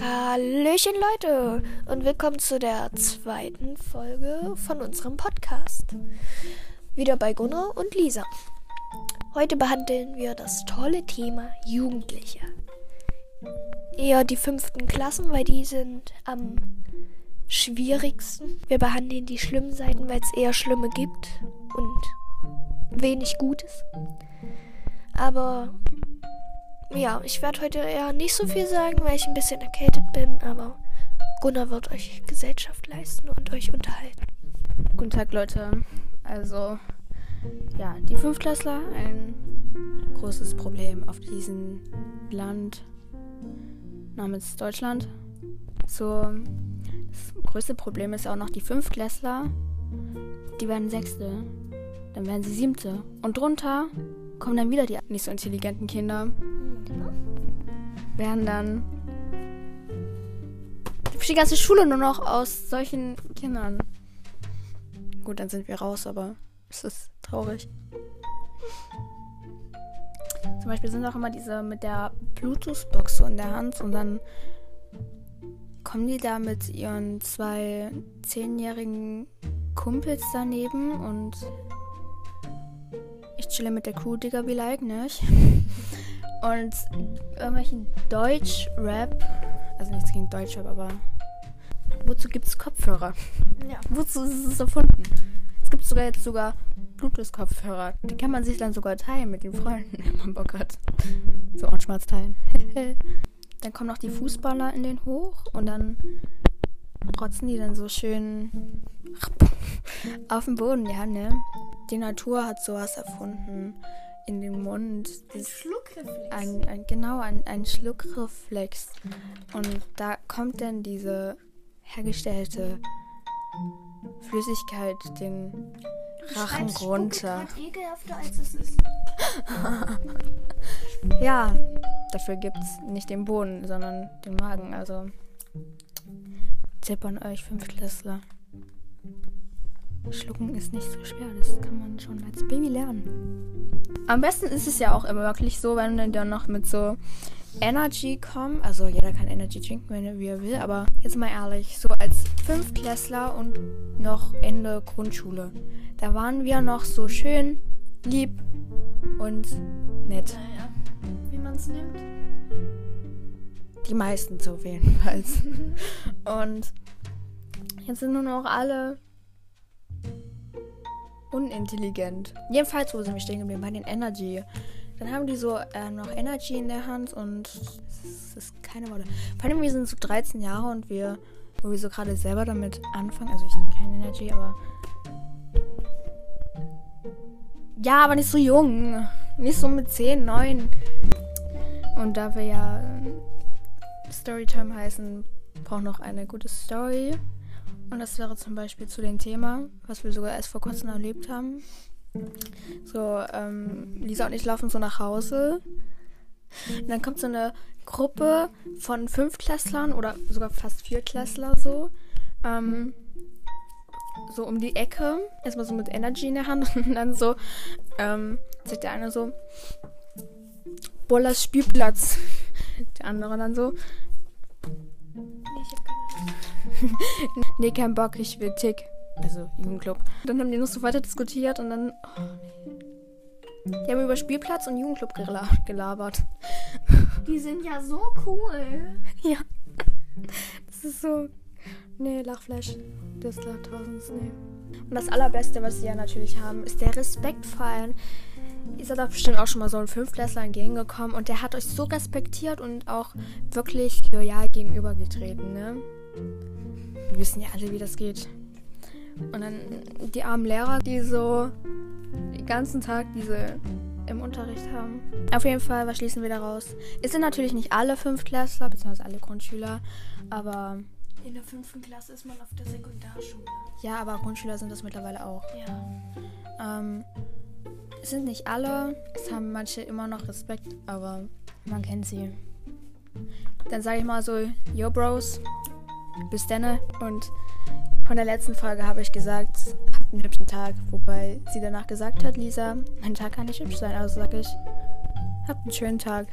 Hallöchen Leute und willkommen zu der zweiten Folge von unserem Podcast. Wieder bei Gunnar und Lisa. Heute behandeln wir das tolle Thema Jugendliche. Eher die fünften Klassen, weil die sind am schwierigsten. Wir behandeln die schlimmen Seiten, weil es eher schlimme gibt und wenig Gutes. Aber ja, ich werde heute eher nicht so viel sagen, weil ich ein bisschen erkältet bin, aber Gunnar wird euch Gesellschaft leisten und euch unterhalten. Guten Tag, Leute. Also, ja, die Fünftklässler, ein großes Problem auf diesem Land namens Deutschland. So, das größte Problem ist auch noch die Fünftklässler. Die werden Sechste, dann werden sie Siebte. Und drunter kommen dann wieder die nicht so intelligenten Kinder werden dann die ganze Schule nur noch aus solchen Kindern. Gut, dann sind wir raus, aber es ist traurig. Zum Beispiel sind auch immer diese mit der Bluetooth-Box so in der Hand und dann kommen die da mit ihren zwei zehnjährigen Kumpels daneben und ich chille mit der Crew, Digga, wie like, nicht? Und irgendwelchen Deutsch-Rap, also nichts gegen Deutsch-Rap, aber wozu gibt es Kopfhörer? Ja. Wozu ist es erfunden? Es gibt sogar jetzt sogar Bluetooth-Kopfhörer. Die kann man sich dann sogar teilen mit den Freunden, wenn man Bock hat. So und schwarz teilen. dann kommen noch die Fußballer in den hoch und dann rotzen die dann so schön auf dem Boden, ja, ne? Die Natur hat sowas erfunden in den Mund. Ein Schluckreflex. Ein, ein, genau, ein, ein Schluckreflex. Und da kommt dann diese hergestellte Flüssigkeit den Rachen runter. ekelhafter als es ist. ja, dafür gibt es nicht den Boden, sondern den Magen. Also Tipp an euch Fünftklässler. Schlucken ist nicht so schwer, das kann man schon als Baby lernen. Am besten ist es ja auch immer wirklich so, wenn wir dann noch mit so Energy kommen. Also jeder kann Energy trinken, wenn er wie er will, aber jetzt mal ehrlich, so als Fünftklässler und noch Ende Grundschule, da waren wir noch so schön lieb und nett. Naja, wie man es nimmt. Die meisten so jedenfalls. und jetzt sind nur noch alle unintelligent. Jedenfalls, wo sind wir stehen geblieben? Bei den Energy. Dann haben die so äh, noch Energy in der Hand und es ist keine Worte. Vor allem, wir sind so 13 Jahre und wir, wo wir so gerade selber damit anfangen. Also ich nehme keine Energy, aber. Ja, aber nicht so jung. Nicht so mit 10, 9. Und da wir ja Storytime heißen, braucht noch eine gute Story. Und das wäre zum Beispiel zu dem Thema, was wir sogar erst vor kurzem erlebt haben. So, ähm, Lisa und ich laufen so nach Hause. Und dann kommt so eine Gruppe von Fünfklässlern oder sogar fast Vierklässler so. Ähm, so um die Ecke. Erstmal so mit Energy in der Hand und dann so, ähm, sagt der eine so, Bollers Spielplatz. Der andere dann so, nee, kein Bock, ich will Tick. Also Jugendclub. Dann haben die noch so weiter diskutiert und dann. Oh, nee. Die haben über Spielplatz und Jugendclub gelabert. Die sind ja so cool. Ja. Das ist so. Nee, Lachflash. Das Lachtausends, nee. Und das Allerbeste, was sie ja natürlich haben, ist der Respekt vor allem. Ihr seid doch bestimmt auch schon mal so ein Fünftklässler entgegengekommen und der hat euch so respektiert und auch wirklich loyal gegenübergetreten, ne? Wir wissen ja alle, wie das geht. Und dann die armen Lehrer, die so den ganzen Tag diese im Unterricht haben. Auf jeden Fall, was schließen wir daraus? Es sind natürlich nicht alle Fünftklässler, beziehungsweise alle Grundschüler, aber. In der fünften Klasse ist man auf der Sekundarschule. Ja, aber Grundschüler sind das mittlerweile auch. Ja. Ähm, es sind nicht alle, es haben manche immer noch Respekt, aber man kennt sie. Dann sage ich mal so, yo Bros, bis denne. Und von der letzten Folge habe ich gesagt, habt einen hübschen Tag. Wobei sie danach gesagt hat, Lisa, mein Tag kann nicht hübsch sein. Also sage ich, habt einen schönen Tag.